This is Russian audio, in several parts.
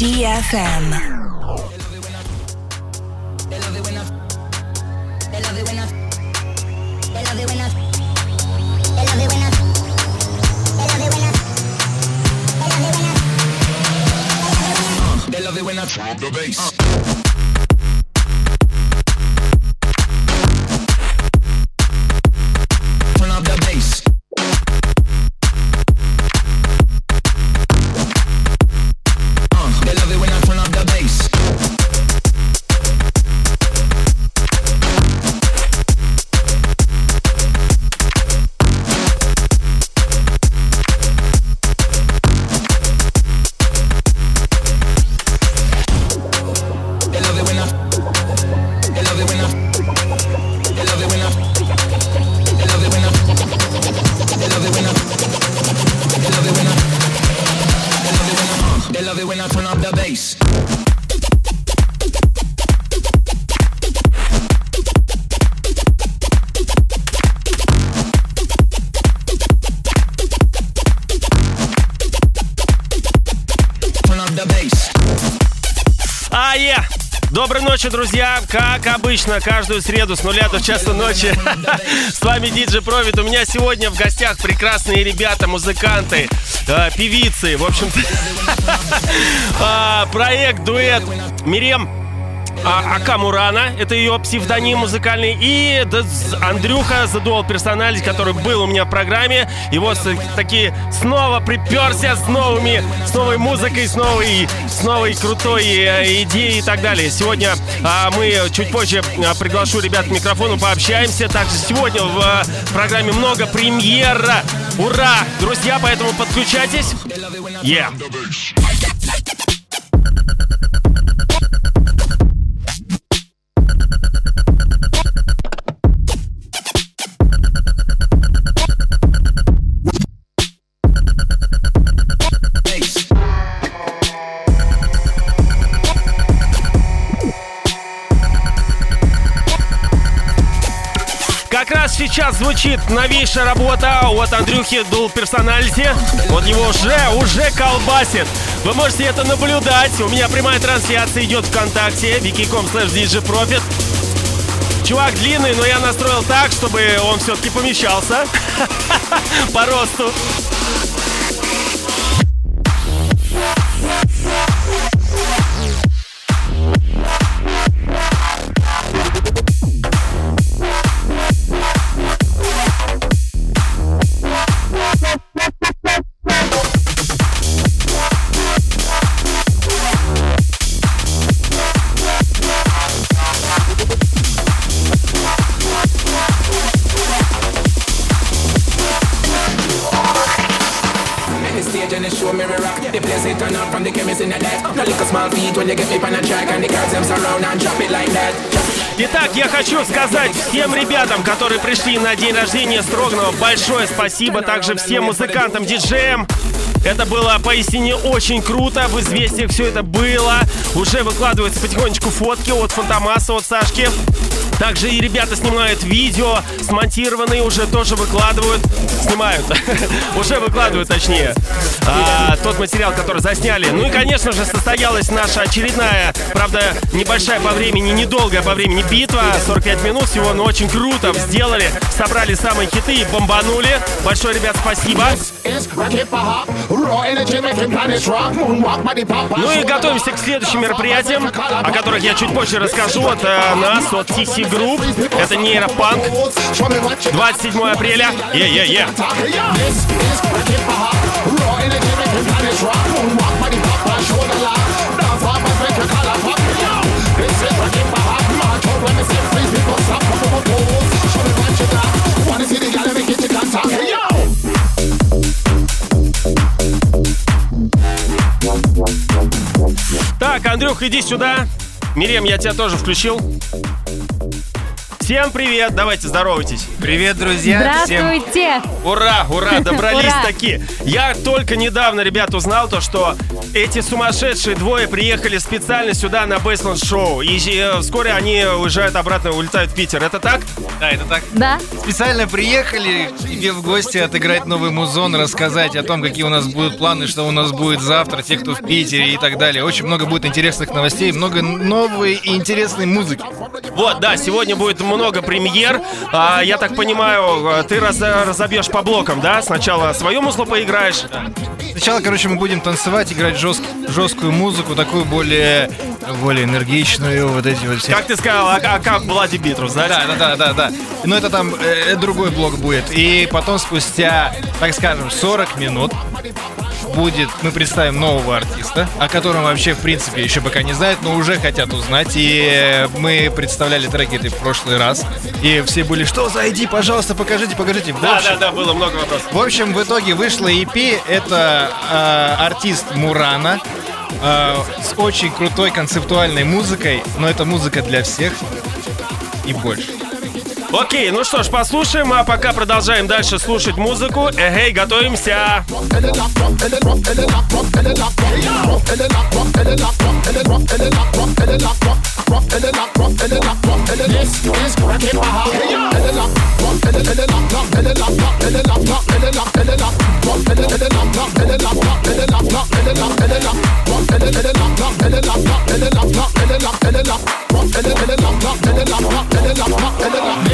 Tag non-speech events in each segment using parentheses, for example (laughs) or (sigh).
DFM. love it when I turn up the bass. Ночи, друзья. Как обычно, каждую среду с нуля до часа ночи. (laughs) С вами Диджи Провид. У меня сегодня в гостях прекрасные ребята, музыканты, э, певицы. В общем-то, э, (laughs) проект, дуэт Мирем а, Ака Мурана, это ее псевдоним музыкальный, и Андрюха Задуал персоналить, который был у меня в программе. И вот такие снова приперся с новыми, с новой музыкой, с новой, с новой крутой э, идеей и так далее. Сегодня а, мы чуть позже а, приглашу ребят к микрофону, пообщаемся. Также сегодня в а, программе много премьера. Ура! Друзья, поэтому подключайтесь. Yeah. Сейчас звучит новейшая работа от Андрюхи Дул Персоналити. Вот его уже, уже колбасит. Вы можете это наблюдать. У меня прямая трансляция идет ВКонтакте. wiki.com slash djprofit. Чувак длинный, но я настроил так, чтобы он все-таки помещался (laughs) по росту. Пришли на день рождения Строгного, большое спасибо. Также всем музыкантам, диджеям. Это было поистине очень круто. В известиях все это было. Уже выкладываются потихонечку фотки от Фантомаса, от Сашки. Также и ребята снимают видео, смонтированные уже тоже выкладывают. Снимают. (laughs) уже выкладывают, точнее. А, тот материал, который засняли. Ну и, конечно же, состоялась наша очередная, правда, небольшая по времени, недолгая по времени битва. 45 минут всего, но очень круто сделали. Собрали самые хиты и бомбанули. Большое, ребят, спасибо. Ну и готовимся к следующим мероприятиям, о которых я чуть позже расскажу от э, нас, от TC Group. Это нейропанк. 27 апреля. Е-е-е. Так, Андрюх, иди сюда. Мирем, я тебя тоже включил. Всем привет, давайте здоровайтесь. Привет, друзья. Здравствуйте. Всем... Ура, ура, (laughs) добрались Ура. таки. Я только недавно, ребят, узнал то, что эти сумасшедшие двое приехали специально сюда на Бейсленд Шоу. И э, вскоре они уезжают обратно, улетают в Питер. Это так? Да, это так. Да. Специально приехали к тебе в гости отыграть новый музон, рассказать о том, какие у нас будут планы, что у нас будет завтра, те, кто в Питере и так далее. Очень много будет интересных новостей, много новой и интересной музыки. Вот, да, сегодня будет много премьер. А, я так понимаю, э, ты раз- разобьешь по блокам, да? Сначала свою музло поиграешь. Сначала, короче, мы будем танцевать, играть жест- жесткую музыку, такую более, более энергичную, вот эти вот все. Как ты сказал, а, а как Блади Битрус, да? Да, да, да, да, да. Но это там э, другой блок будет. И потом спустя, так скажем, 40 минут будет, мы представим нового артиста, о котором вообще, в принципе, еще пока не знают, но уже хотят узнать. И э, мы представляли треки в прошлый раз. И все были, что за ID, пожалуйста, покажите, покажите. В Да, общем, да, да, было много вопросов. в общем, в итоге вышла EP. Это э, артист Мурана. э, с очень крутой концептуальной музыкой, но это музыка для всех и больше. Окей, ну что ж, послушаем, а пока продолжаем дальше слушать музыку. Эгей, готовимся.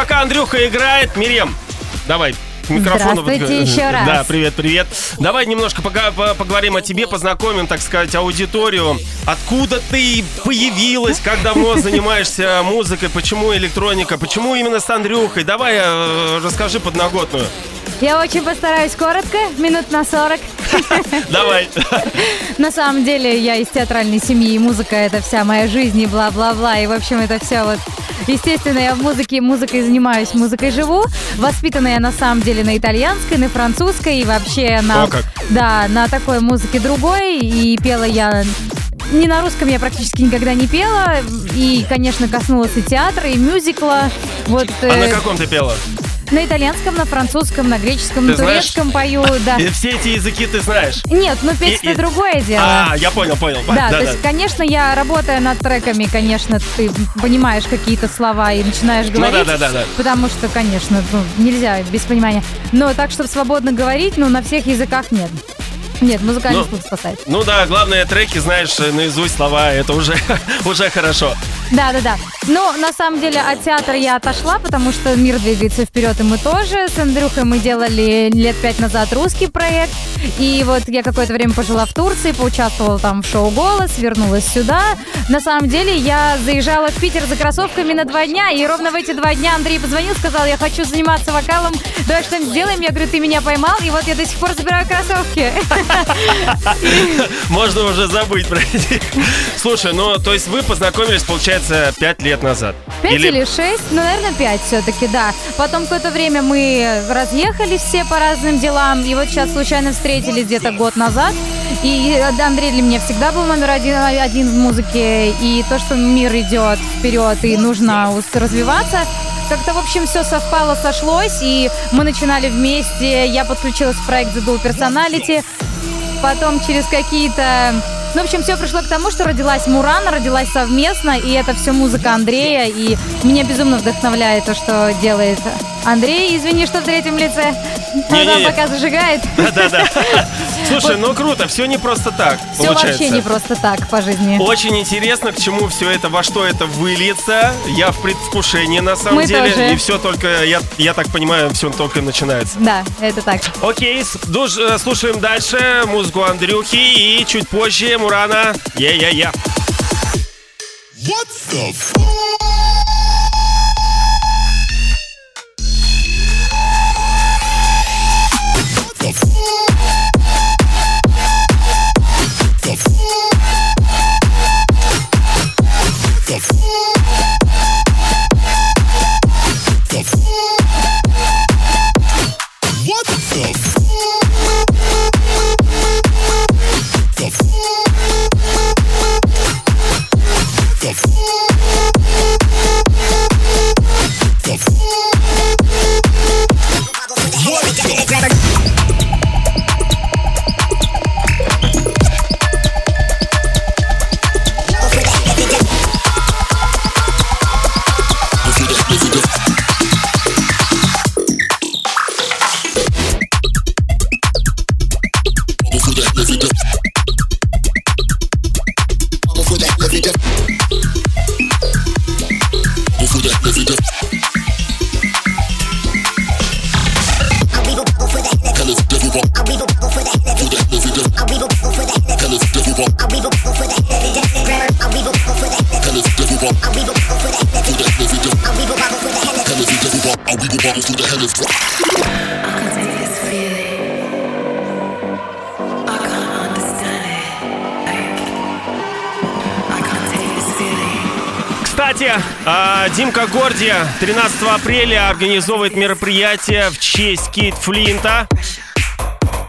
пока Андрюха играет, Мирем, давай. к Микрофону Здравствуйте еще раз. Да, привет, привет. Давай немножко поговорим о тебе, познакомим, так сказать, аудиторию. Откуда ты появилась, как давно (laughs) занимаешься музыкой, почему электроника, почему именно с Андрюхой? Давай э, расскажи подноготную. Я очень постараюсь коротко, минут на 40. (laughs) Давай. На самом деле я из театральной семьи, и музыка это вся моя жизнь и бла-бла-бла. И в общем это все вот... Естественно, я в музыке, музыкой занимаюсь, музыкой живу. Воспитана я на самом деле на итальянской, на французской и вообще на... О, как. Да, на такой музыке другой. И пела я не на русском я практически никогда не пела. И, конечно, коснулась и театра, и мюзикла. Вот, А э, на каком ты пела? На итальянском, на французском, на греческом, Ты на знаешь? турецком пою, (laughs) да. Все эти языки ты знаешь. Нет, ну петь И- это и- другое дело. А, я понял, понял. Да, то есть, конечно, я работая над треками, конечно, ты понимаешь какие-то слова и начинаешь говорить. Ну да, да, да, да. Потому что, конечно, ну, нельзя без понимания. Но так, чтобы свободно говорить, ну, на всех языках нет. Нет, музыкальный Ну, вкус спасает. Ну да, главное, треки знаешь наизусть слова, это уже, (laughs) уже хорошо. Да, да, да. Но на самом деле от театра я отошла, потому что мир двигается вперед, и мы тоже. С Андрюхой мы делали лет пять назад русский проект. И вот я какое-то время пожила в Турции, поучаствовала там в шоу «Голос», вернулась сюда. На самом деле я заезжала в Питер за кроссовками на два дня, и ровно в эти два дня Андрей позвонил, сказал, я хочу заниматься вокалом, давай что-нибудь сделаем. Я говорю, ты меня поймал, и вот я до сих пор забираю кроссовки. (laughs) Можно уже забыть про этих. Слушай, ну, то есть вы познакомились, получается, пять лет назад. Пять или шесть? Ну, наверное, пять все-таки, да. Потом какое-то время мы разъехались все по разным делам, и вот сейчас случайно встретились где-то год назад. И Андрей для меня всегда был номер один, один в музыке, и то, что мир идет вперед, и нужно развиваться, как-то, в общем, все совпало, сошлось, и мы начинали вместе, я подключилась в проект The Dual Personality, потом через какие-то... Ну, в общем, все пришло к тому, что родилась Мурана, родилась совместно, и это все музыка Андрея, и меня безумно вдохновляет то, что делает Андрей, извини, что в третьем лице. Не-не-не. пока зажигает. Да-да-да. (laughs) Слушай, ну круто, все не просто так Все получается. вообще не просто так по жизни. Очень интересно, к чему все это, во что это выльется. Я в предвкушении, на самом Мы деле. тоже. И все только, я, я так понимаю, все только начинается. Да, это так. Окей, душ- э, слушаем дальше музыку Андрюхи и чуть позже Мурана. Е-е-е. What the fuck? Организовывает мероприятие в честь Кейт Флинта.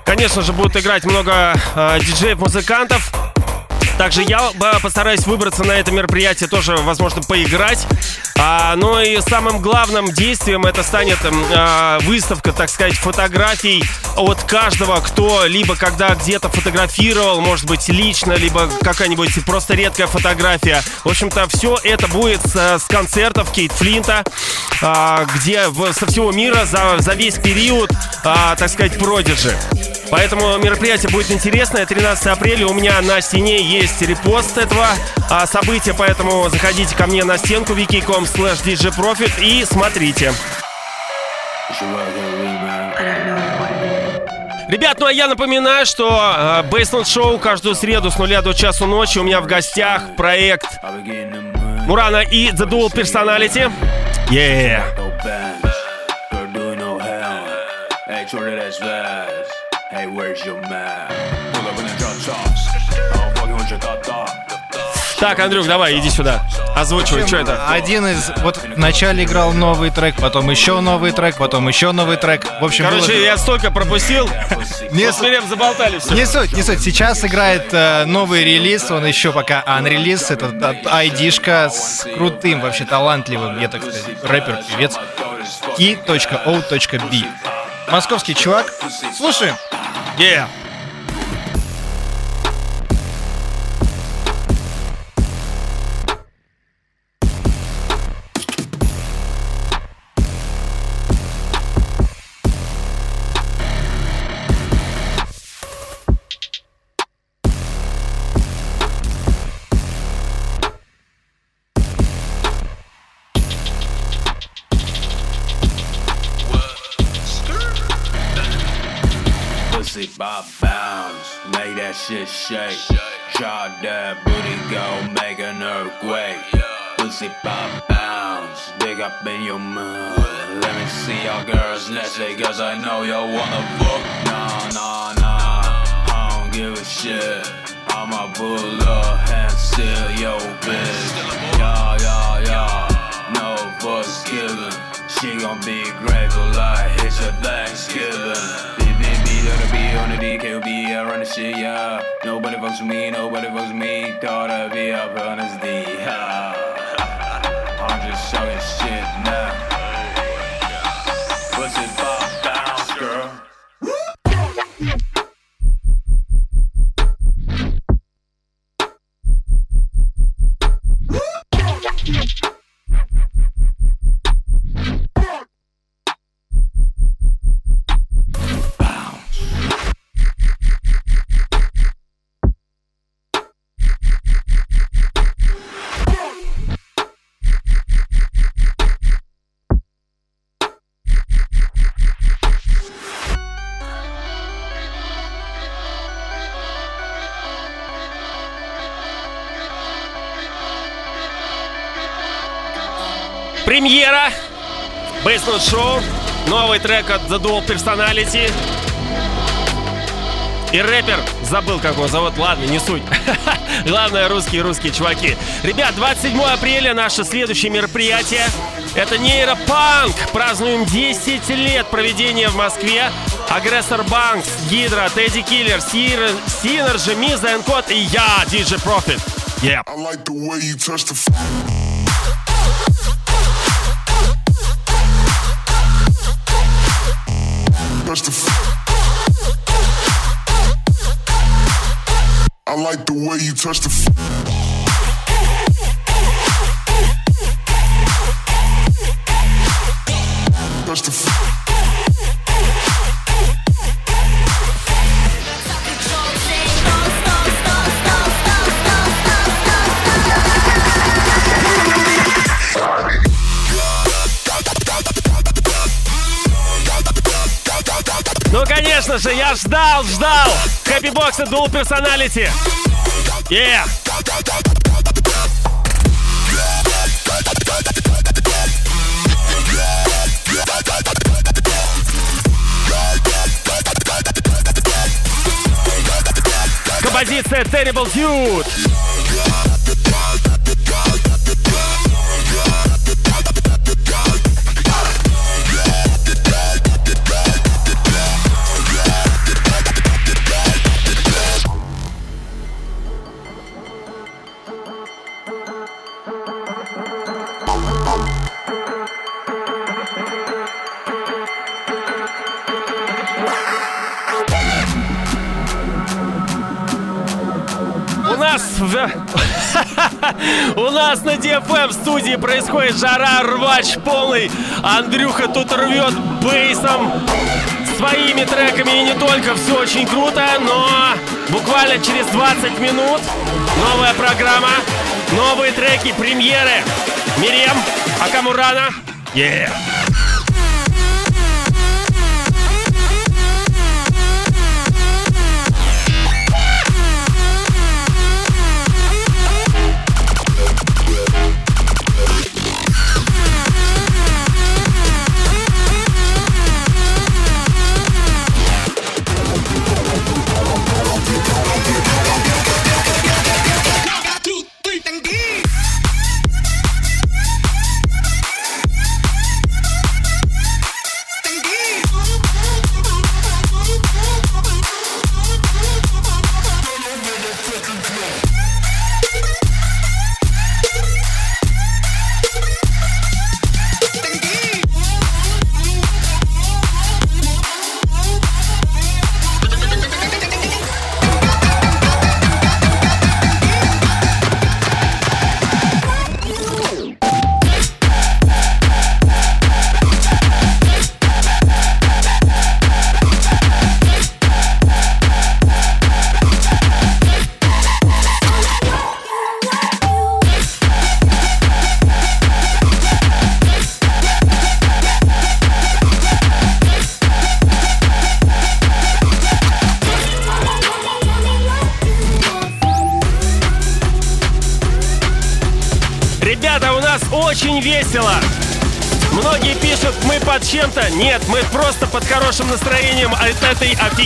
Конечно же, будут играть много а, диджеев-музыкантов. Также я а, постараюсь выбраться на это мероприятие, тоже, возможно, поиграть. А, ну и самым главным действием это станет а, выставка, так сказать, фотографий от каждого, кто либо когда где-то фотографировал, может быть, лично, либо какая-нибудь просто редкая фотография. В общем-то, все это будет с, с концертов Кейт Флинта, где в- со всего мира за, за весь период, а, так сказать, продержи. Поэтому мероприятие будет интересное. 13 апреля у меня на стене есть репост этого а, события, поэтому заходите ко мне на стенку wiki.com slash djprofit и смотрите. Ребят, ну а я напоминаю, что Baseline Show каждую среду с нуля до часу ночи у меня в гостях проект Мурана и The Dual Personality. Yeah. Hey, where's your man? Pull up in the drop tops. Так, Андрюх, давай, иди сюда. Озвучивай, что это? Один из... Вот вначале играл новый трек, потом еще новый трек, потом еще новый трек. В общем, было- Короче, я столько пропустил. (laughs) Не с заболтали все. Не суть, не суть. Сейчас играет э, новый релиз, он еще пока анрелиз. Это айдишка с крутым, вообще талантливым, я так сказать, рэпер, певец. i.o.b. Московский чувак. Слушаем. Yeah. Shake. Drop that booty, go make an earthquake. Pussy pop bounce, dig up in your mouth. Let me see your girls day, cause I know you wanna fuck. Nah, nah, nah, I don't give a shit. I'ma pull up and steal your bitch. She gon' be grateful like it's your Thanksgiving. B on the DKB, I run the shit, yeah. Nobody fucks with me, nobody fucks with me. I'd be up on this D. (laughs) I'm just showing shit now. Шоу. Новый трек от The Dual Personality. И рэпер, забыл, как его зовут, ладно, не суть. (laughs) Главное, русские, русские чуваки. Ребят, 27 апреля наше следующее мероприятие. Это нейропанк. Празднуем 10 лет проведения в Москве. Aggressor Bunx, Hydra, Teddy Killer, Synergy, Миза, Энкот и я, DJ Profit. Yeah. Like the way you touch the f- touch the f- Ну, конечно же, я ждал, ждал. Хэппи Бокс и Dual Personality. Yeah. Композиция Terrible Dude. В... У нас на DFM в студии происходит жара, рвач полный. Андрюха тут рвет бейсом своими треками и не только. Все очень круто, но буквально через 20 минут новая программа, новые треки, премьеры. Мирем, Акамурана. Yeah.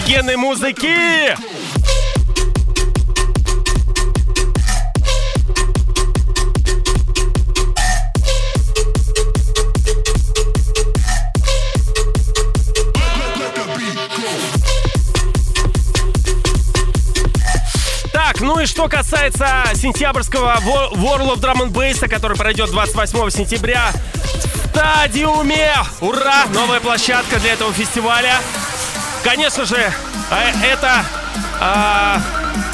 Офигенной музыки. Так, ну и что касается сентябрьского Wo- World of Drum and Bass, который пройдет 28 сентября в стадиуме. Ура! Новая площадка для этого фестиваля. Конечно же, э, это... а,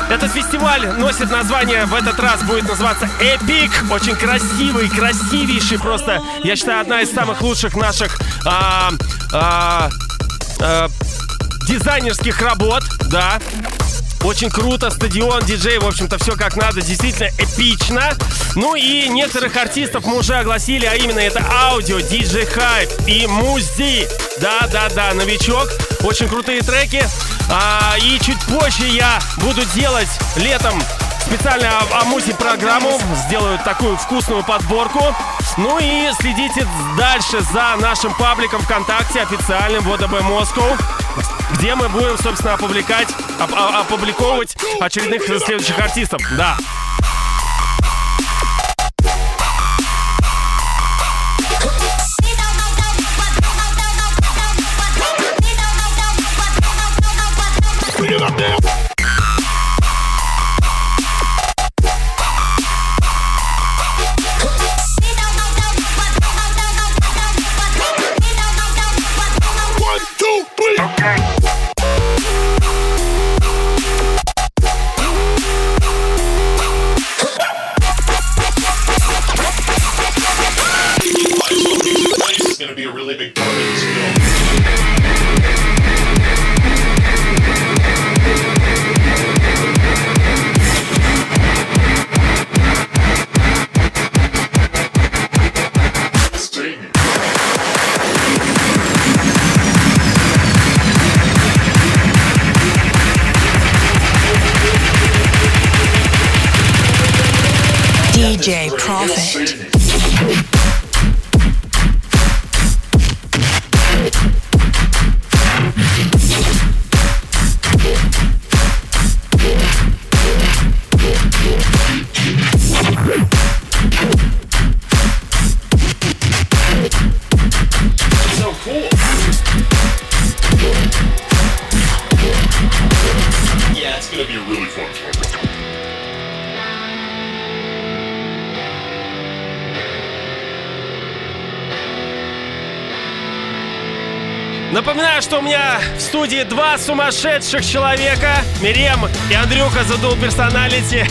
этот фестиваль носит название, в этот раз будет называться Эпик. Очень красивый, красивейший просто. Я считаю, одна из самых лучших наших а, а, а, дизайнерских работ, да. Очень круто, стадион, диджей, в общем-то, все как надо, действительно эпично. Ну и некоторых артистов мы уже огласили, а именно это аудио, диджей Хайп и Музи. Да-да-да, новичок, очень крутые треки. А, и чуть позже я буду делать летом специально о, о музе программу, сделаю такую вкусную подборку. Ну и следите дальше за нашим пабликом ВКонтакте, официальным ВОДБ Москва, где мы будем, собственно, опубликовать, оп- опубликовывать очередных следующих артистов. Да. One, что у меня в студии два сумасшедших человека, Мирем и Андрюха задул персоналити,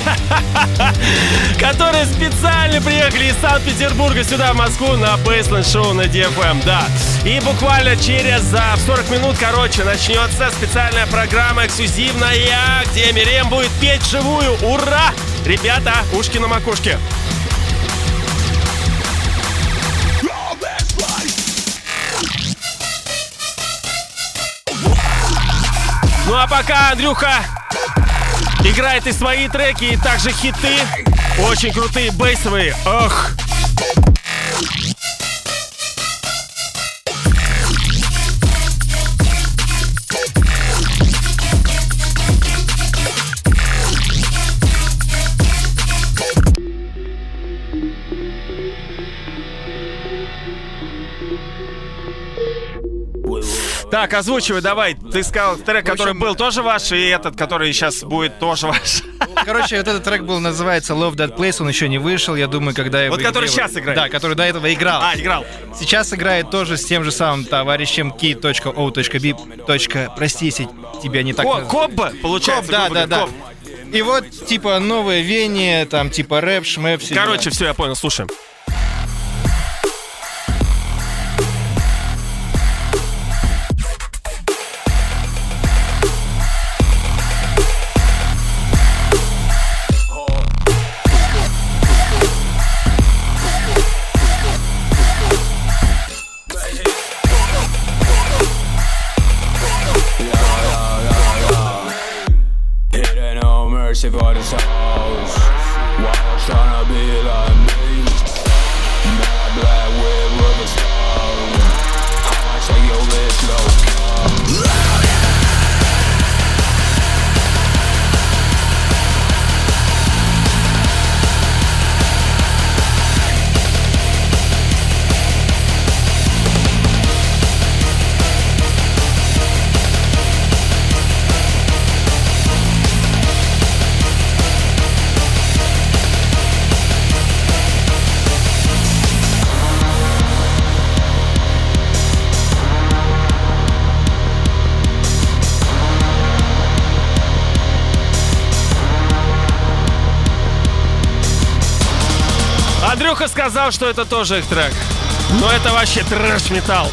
(laughs) которые специально приехали из Санкт-Петербурга сюда, в Москву, на Бейсленд шоу на DFM, да. И буквально через за 40 минут, короче, начнется специальная программа эксклюзивная, где Мирем будет петь вживую. Ура! Ребята, ушки на макушке. А пока Андрюха играет и свои треки, и также хиты. Очень крутые бейсовые. Ох. Так, озвучивай, давай. Ты сказал трек, который был тоже ваш, и этот, который сейчас будет тоже ваш. Короче, вот этот трек был, называется Love That Place, он еще не вышел, я думаю, когда я Вот его который делал- сейчас играет? Да, который до этого играл. А, играл. Сейчас играет тоже с тем же самым товарищем key.o.b. Прости, если тебя не так... Наз- Кобба, получается. Коп, да, да, да. Коп. И вот, типа, новое веяние, там, типа, рэп, шмэп, Короче, все, я понял, слушаем. Андрюха сказал, что это тоже их трек. Но это вообще трэш-металл.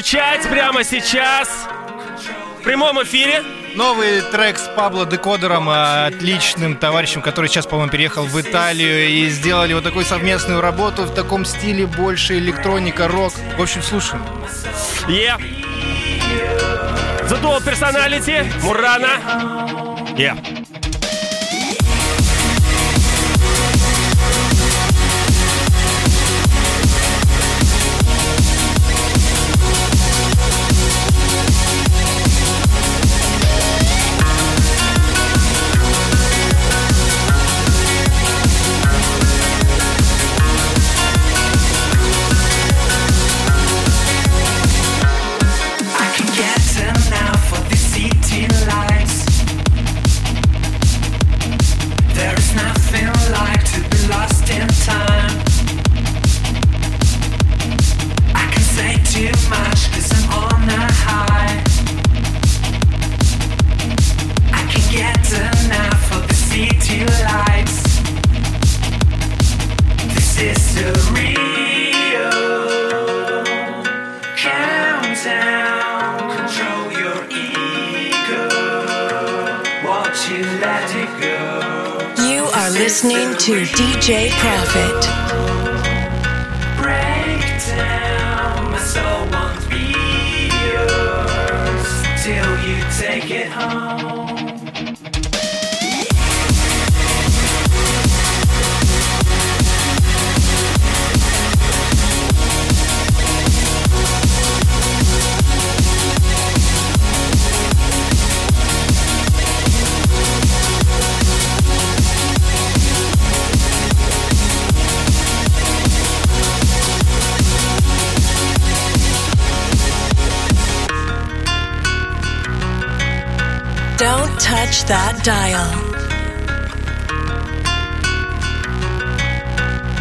Скучать прямо сейчас. В прямом эфире. Новый трек с Пабло Декодером, э, отличным товарищем, который сейчас, по-моему, переехал в Италию и сделали вот такую совместную работу в таком стиле больше электроника, рок. В общем, слушаем. Е. The Dual Personality, Мурана. Е. to DJ Profit.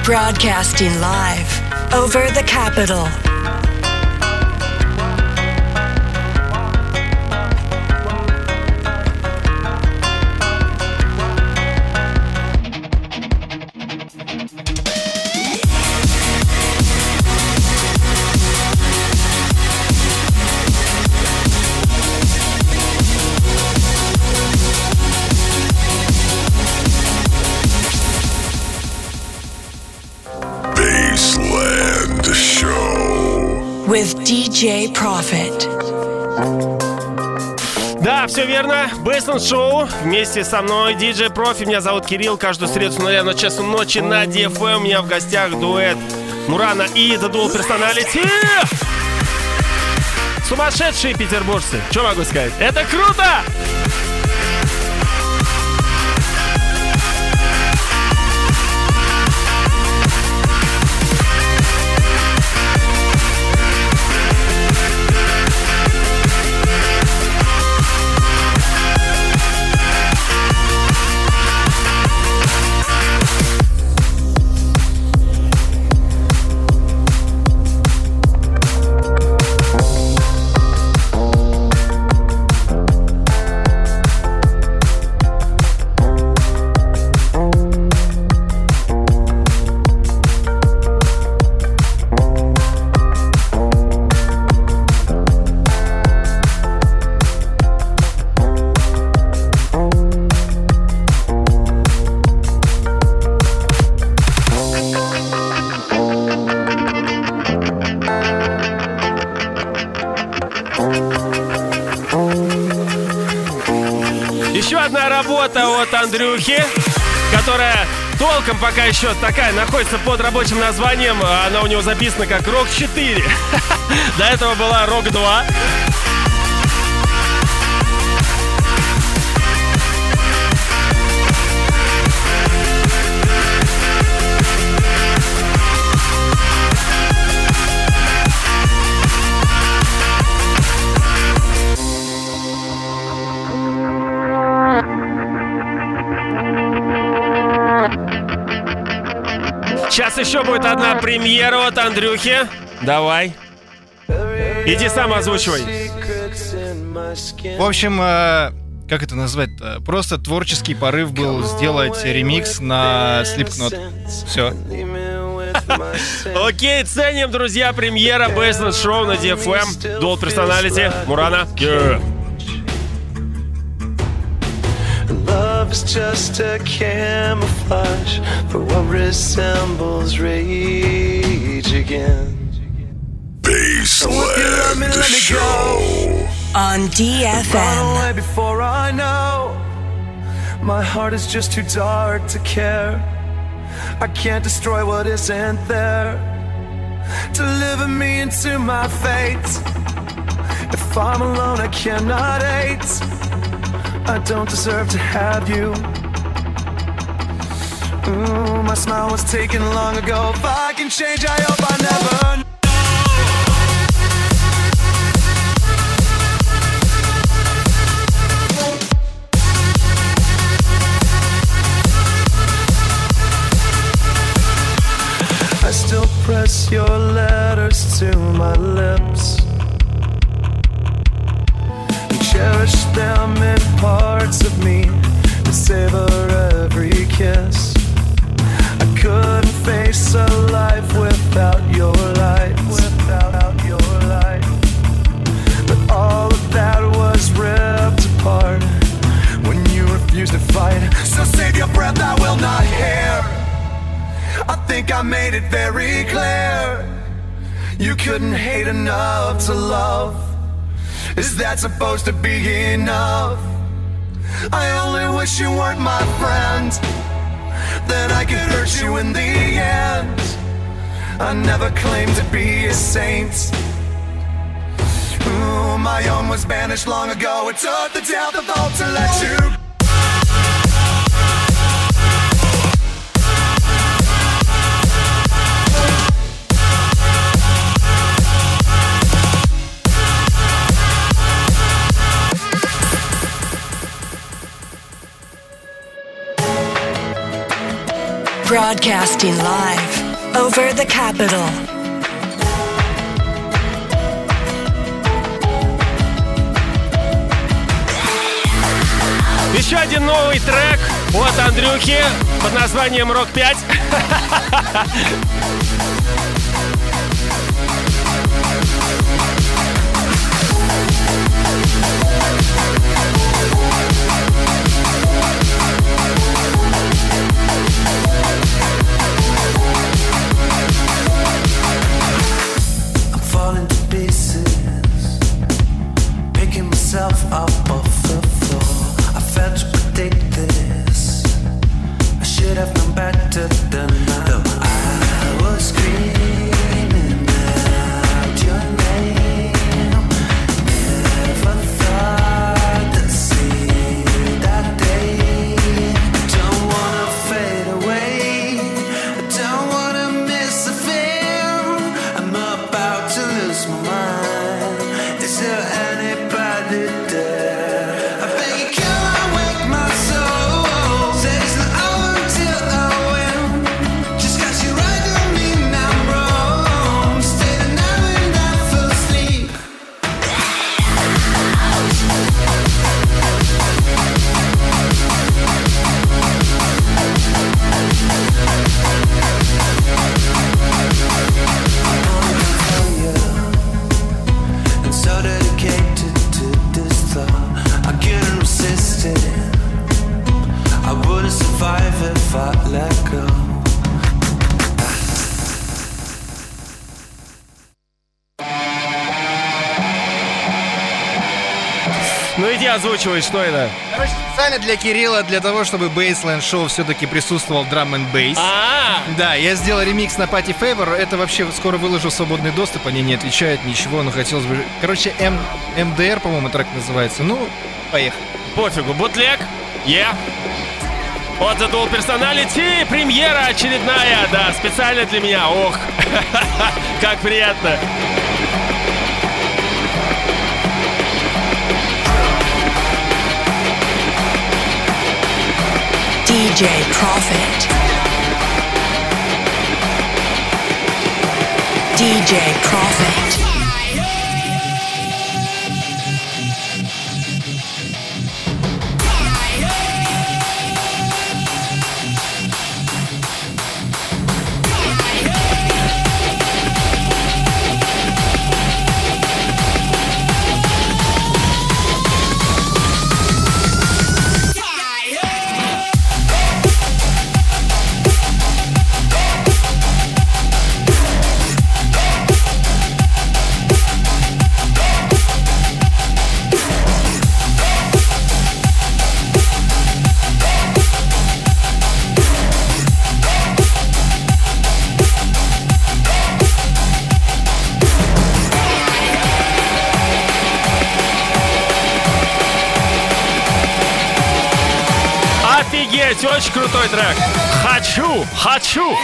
Broadcasting live over the capital. With DJ Profit. Да, все верно. Бейсленд Шоу. Вместе со мной диджей Профи. Меня зовут Кирилл. Каждую среду с нуля на часу ночи на DFM. У меня в гостях дуэт Мурана и The Dual Personality. Сумасшедшие петербуржцы. Что могу сказать? Это круто! Одна работа от Андрюхи, которая толком пока еще такая находится под рабочим названием. Она у него записана как Рок 4. (laughs) До этого была Рок 2. Еще будет одна премьера от Андрюхи. Давай. Иди сам озвучивай. В общем, э, как это назвать -то? Просто творческий порыв был сделать ремикс на Slipknot. Все. Окей, ценим, друзья, премьера Бейсленд Шоу на DFM. Dual Personality. Мурана. Yeah. Love just a camouflage for what resembles rage again. Baseland Show. On Run DFM. away before I know. My heart is just too dark to care. I can't destroy what isn't there. Deliver me into my fate. If I'm alone, I cannot hate. I don't deserve to have you. Ooh, my smile was taken long ago. If I can change, I hope I never. I still press your letters to my lips. Cherish them in parts of me to savor every kiss. I couldn't face a life without your light. Without your light. But all of that was ripped apart when you refused to fight. So save your breath, I will not hear. I think I made it very clear. You couldn't hate enough to love. Is that supposed to be enough? I only wish you weren't my friend. Then I could hurt you in the end. I never claimed to be a saint. Ooh, my own was banished long ago. It took the death of hope to let you Broadcasting live over the capital. Еще один новый трек от Андрюхи под названием Рок 5. (laughs) yourself. Озвучивай, что это? Короче, специально для Кирилла, для того, чтобы Baseland Show все-таки присутствовал драм and бейс. Да, я сделал ремикс на Party Favor. Это вообще скоро выложу свободный доступ. Они не отвечают ничего, но хотелось бы... Короче, М... МДР, по-моему, трек называется. Ну, поехали. пофигу. Бутлег. Е. От The Dual Personality. Премьера очередная, да, специально для меня. Ох, (laughs) как приятно. DJ Profit. DJ трек. Хочу, хочу.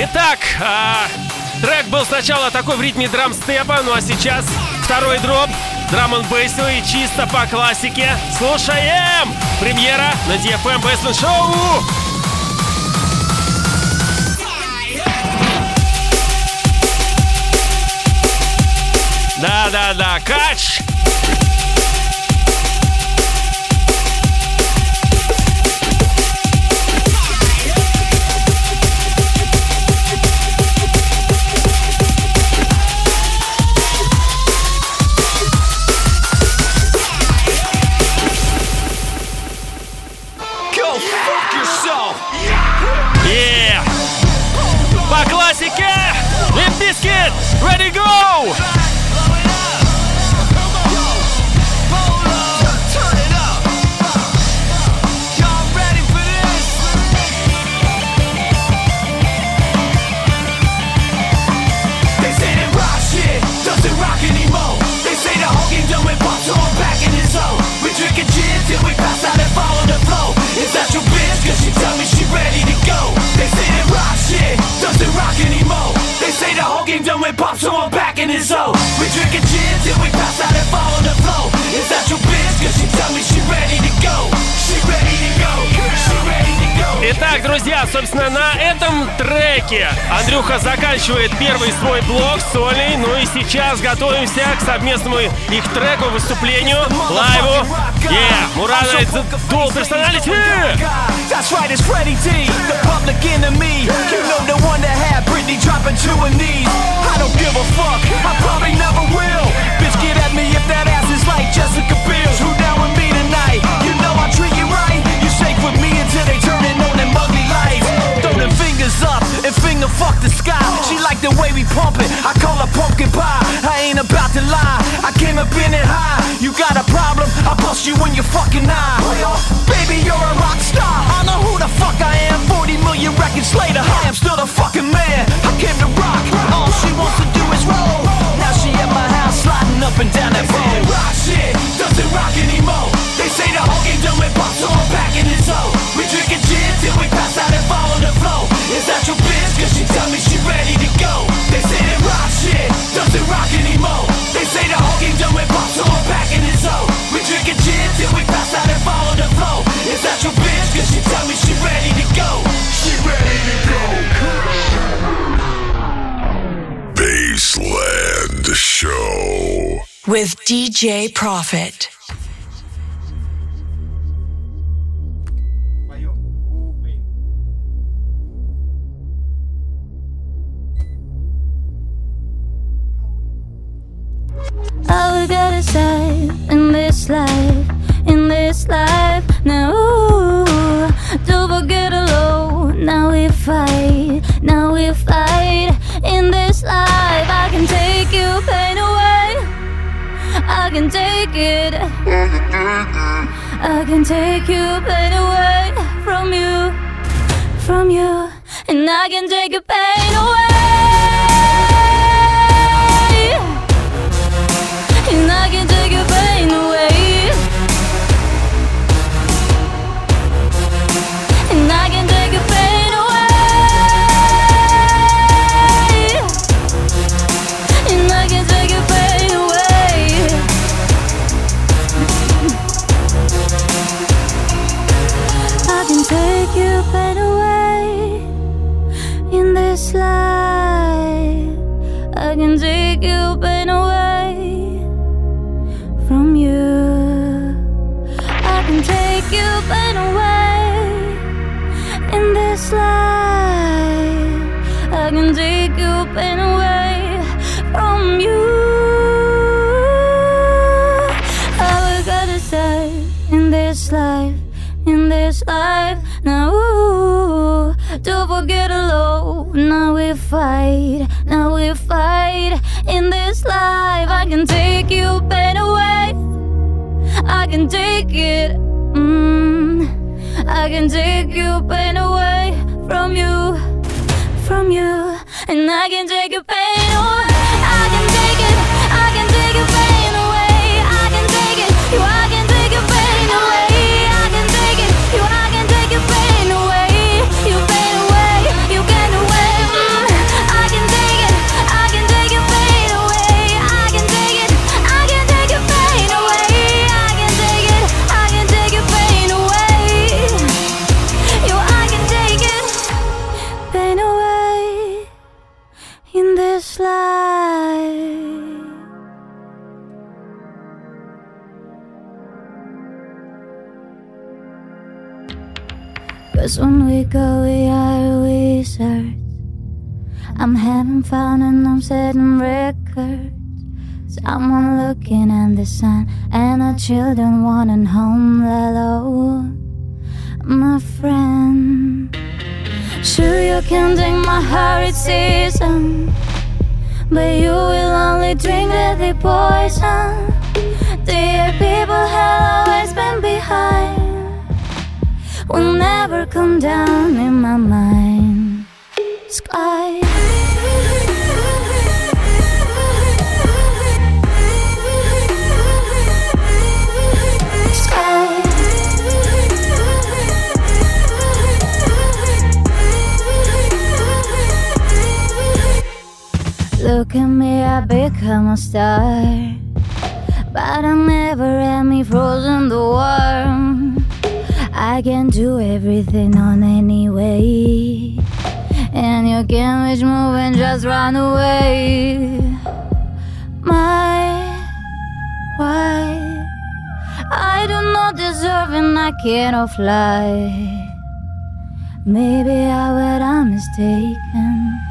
Итак, э, трек был сначала такой в ритме драм-степа, ну а сейчас второй дроп. драм н и чисто по классике. Слушаем! Премьера на DFM эм Bassman Show! Да-да-да, кач! Is that your bitch? Cause she tell me she ready to go. She ready to go. She ready to go. Итак, друзья, собственно, на этом треке Андрюха заканчивает первый свой блог сольный. Ну и сейчас готовимся к совместному их треку, выступлению, лайву. Yeah, Мурана из Dual Personality. That's right, it's Freddy D, the public enemy. You know the one that had Britney dropping to her knees. I don't give a fuck, I probably never will. you in your fucking eye. Baby, you're a rock star. I know who the fuck I am. 40 million records later. DJ Profit. Can take your pain away from you, from you, and I can take your Take you pain away from you. Fun and I'm setting records. Someone looking at the sun, and the children wanting home. Hello, oh, my friend. Sure, you can take my it's season. But you will only drink deadly poison. Dear people have always been behind. Will never come down in my mind. Sky. Look at me, I become a star. But I never had me frozen the warm. I can do everything on any way. And you can wish move and just run away. My, why? I do not deserve and I cannot fly. Maybe I was a mistaken.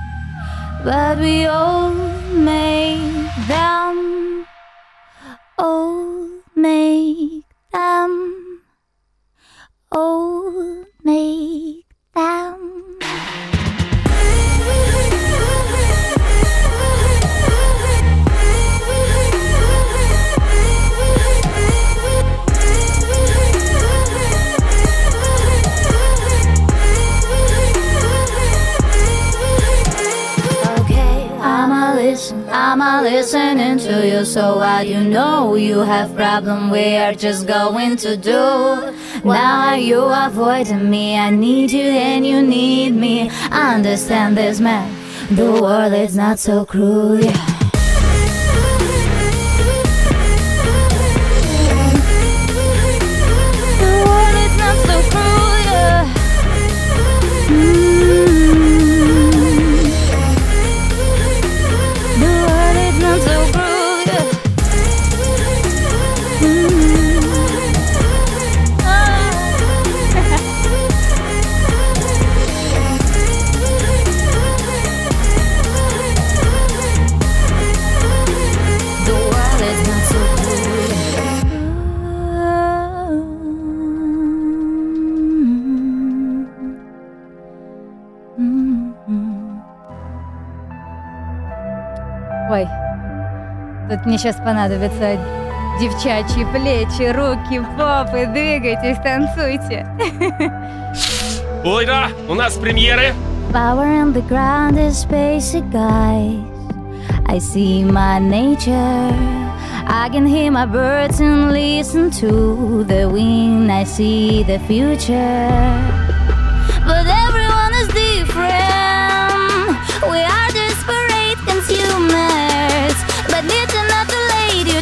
But we all make them, all make them, all make them. I'ma listening to you so I you know you have problem we are just going to do. Now you avoiding me, I need you and you need me. Understand this man, the world is not so cruel. Yeah. Тут мне сейчас понадобится Девчачьи плечи, руки, попы, двигайтесь, танцуйте. Ой, да, у нас премьеры. Power on the ground is basic, guys. I see my nature. I can hear my birds and listen to the wind. I see the future. But everyone is different. We are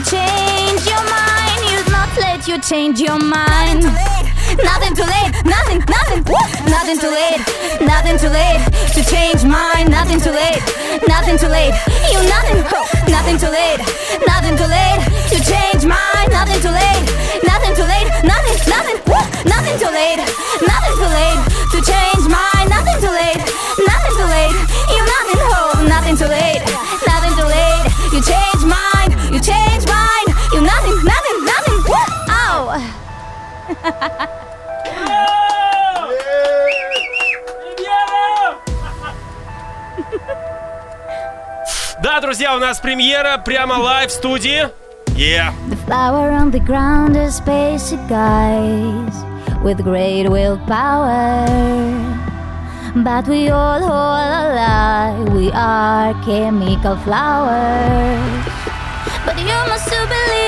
change your mind. You not let you change your mind. Nothing too late, nothing, nothing, nothing too late, nothing too late to change mine. Nothing too late, nothing too late. You nothing, nothing too late, nothing too late to change mine. Nothing too late, nothing too late, nothing, nothing, nothing too late, nothing too late to change mine. Nothing too late, nothing too late. You nothing, oh, nothing too late, nothing too late. (laughs) Да, друзья, у нас премьера прямо лайв в студии. Yeah. The flower on the ground is basic, guys, with great willpower. But we all hold alive, we are chemical flowers. But you must still believe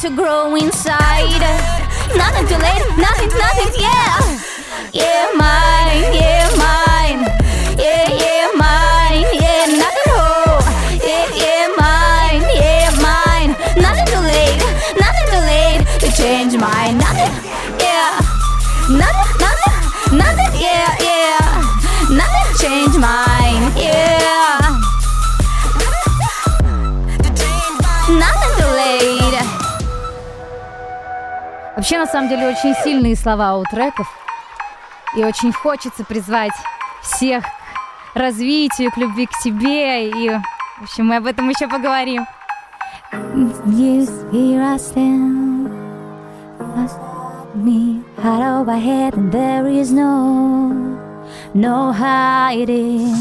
To grow inside. Nothing too late, nothing, nothing, yeah. Yeah, mine, Вообще, на самом деле, очень сильные слова у треков. И очень хочется призвать всех к развитию, к любви к себе. И, в общем, мы об этом еще поговорим. Me head over head, and there is no, no hiding.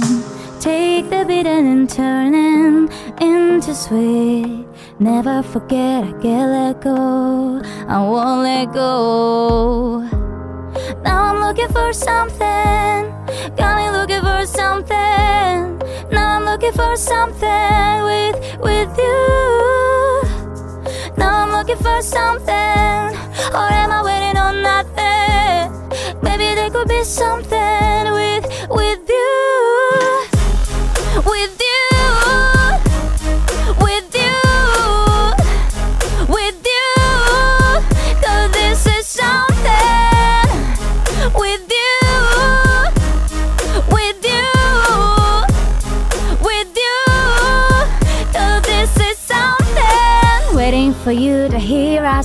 Take the beating and turning into sweet. Never forget, I can't let go. I won't let go. Now I'm looking for something. Got me looking for something. Now I'm looking for something with with you. Now I'm looking for something. Or am I waiting on nothing? Maybe there could be something with with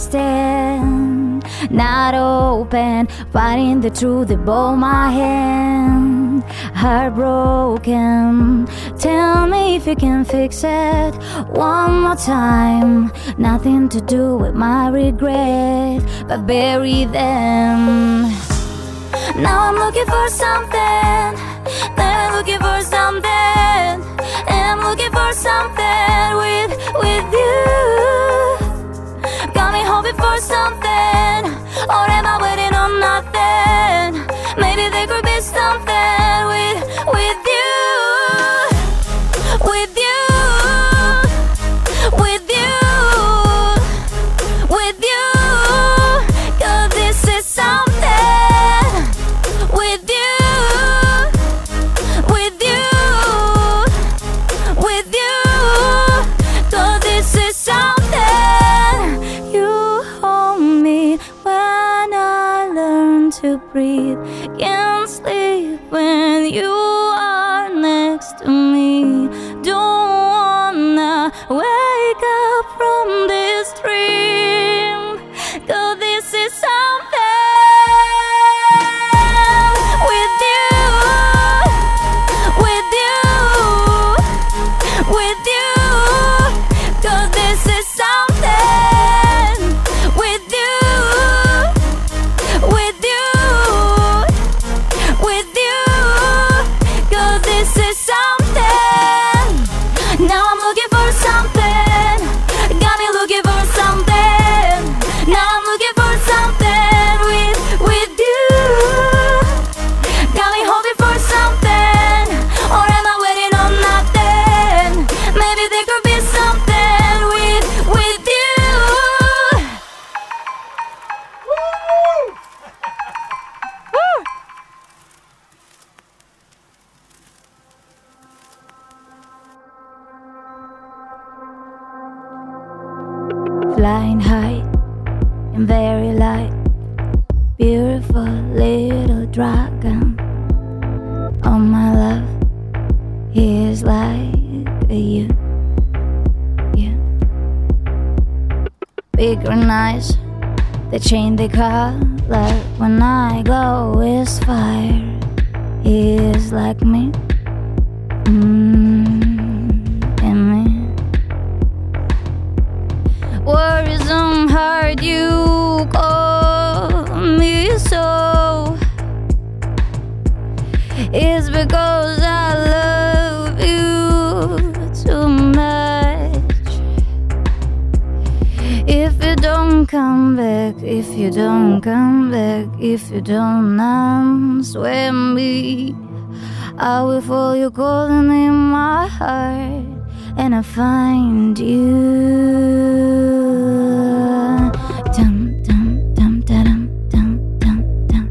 stand. Not open, fighting the truth above my hand. Heartbroken, tell me if you can fix it one more time. Nothing to do with my regret, but bury them. Now I'm looking for something. Then I'm looking for something. I'm looking for something with with you. Something. golden in my heart, and I find you. Dum dum dum dum dum dum dum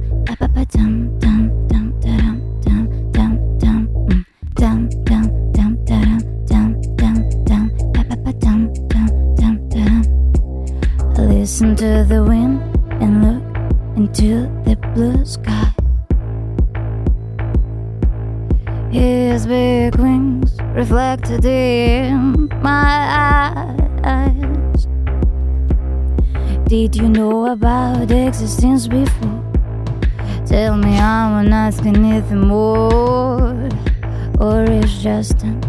dum dum dum dum. Listen to the wind. reflected in my eyes. Did you know about existence before? Tell me I'm not asking anything more, or it's just an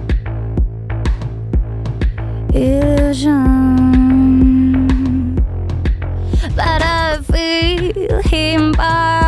illusion. But I feel him by.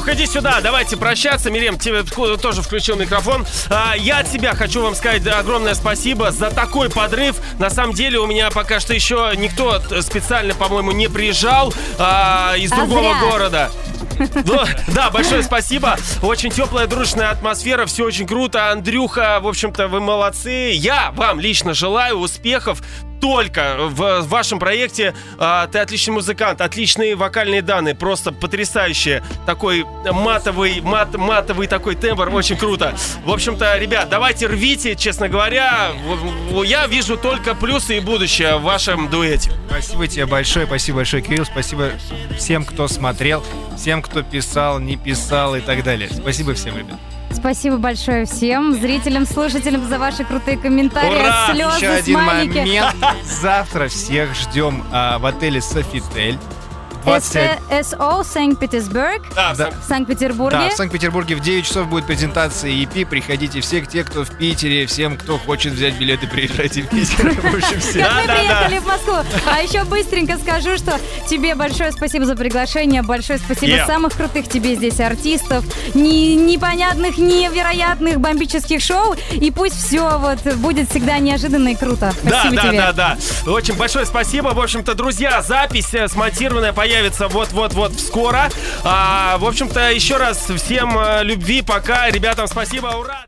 Андрюх, иди сюда, давайте прощаться. Мирем, тебе тоже включил микрофон. А, я от себя хочу вам сказать огромное спасибо за такой подрыв. На самом деле у меня пока что еще никто специально, по-моему, не приезжал а, из А другого зря. города. (laughs) Ну, да, большое спасибо. Очень теплая, дружная атмосфера, все очень круто. Андрюха, в общем-то, вы молодцы. Я вам лично желаю успехов только в вашем проекте. А, Ты отличный музыкант, отличные вокальные данные, просто потрясающие. Такой матовый, мат, матовый такой тембр, очень круто. В общем-то, ребят, давайте рвите, честно говоря. Я вижу только плюсы и будущее в вашем дуэте. Спасибо тебе большое, спасибо большое, Кирилл, спасибо всем, кто смотрел, всем, кто писал, не писал и так далее. Спасибо всем, ребят. Спасибо большое всем зрителям, слушателям за ваши крутые комментарии, Ура! слезы, Еще один смайлики. момент. (laughs) Завтра всех ждем а, в отеле Софитель. 21 СО Санкт-Петербург Да, Да. в Санкт-Петербурге. Да, в Санкт-Петербурге в 9 часов будет презентация EP. Приходите все, те, кто в Питере, всем, кто хочет взять билеты, приезжайте в Питер. (laughs) Как мы приехали в Москву. А еще быстренько скажу, что тебе большое спасибо за приглашение, большое спасибо самых крутых тебе здесь артистов, не, непонятных, невероятных бомбических шоу. И пусть все вот будет всегда неожиданно и круто. Да, да, да, да. Очень большое спасибо. В общем-то, друзья, запись э, смонтированная появится вот-вот-вот скоро. А, в общем-то, еще раз всем э, любви, пока. Ребятам спасибо, ура!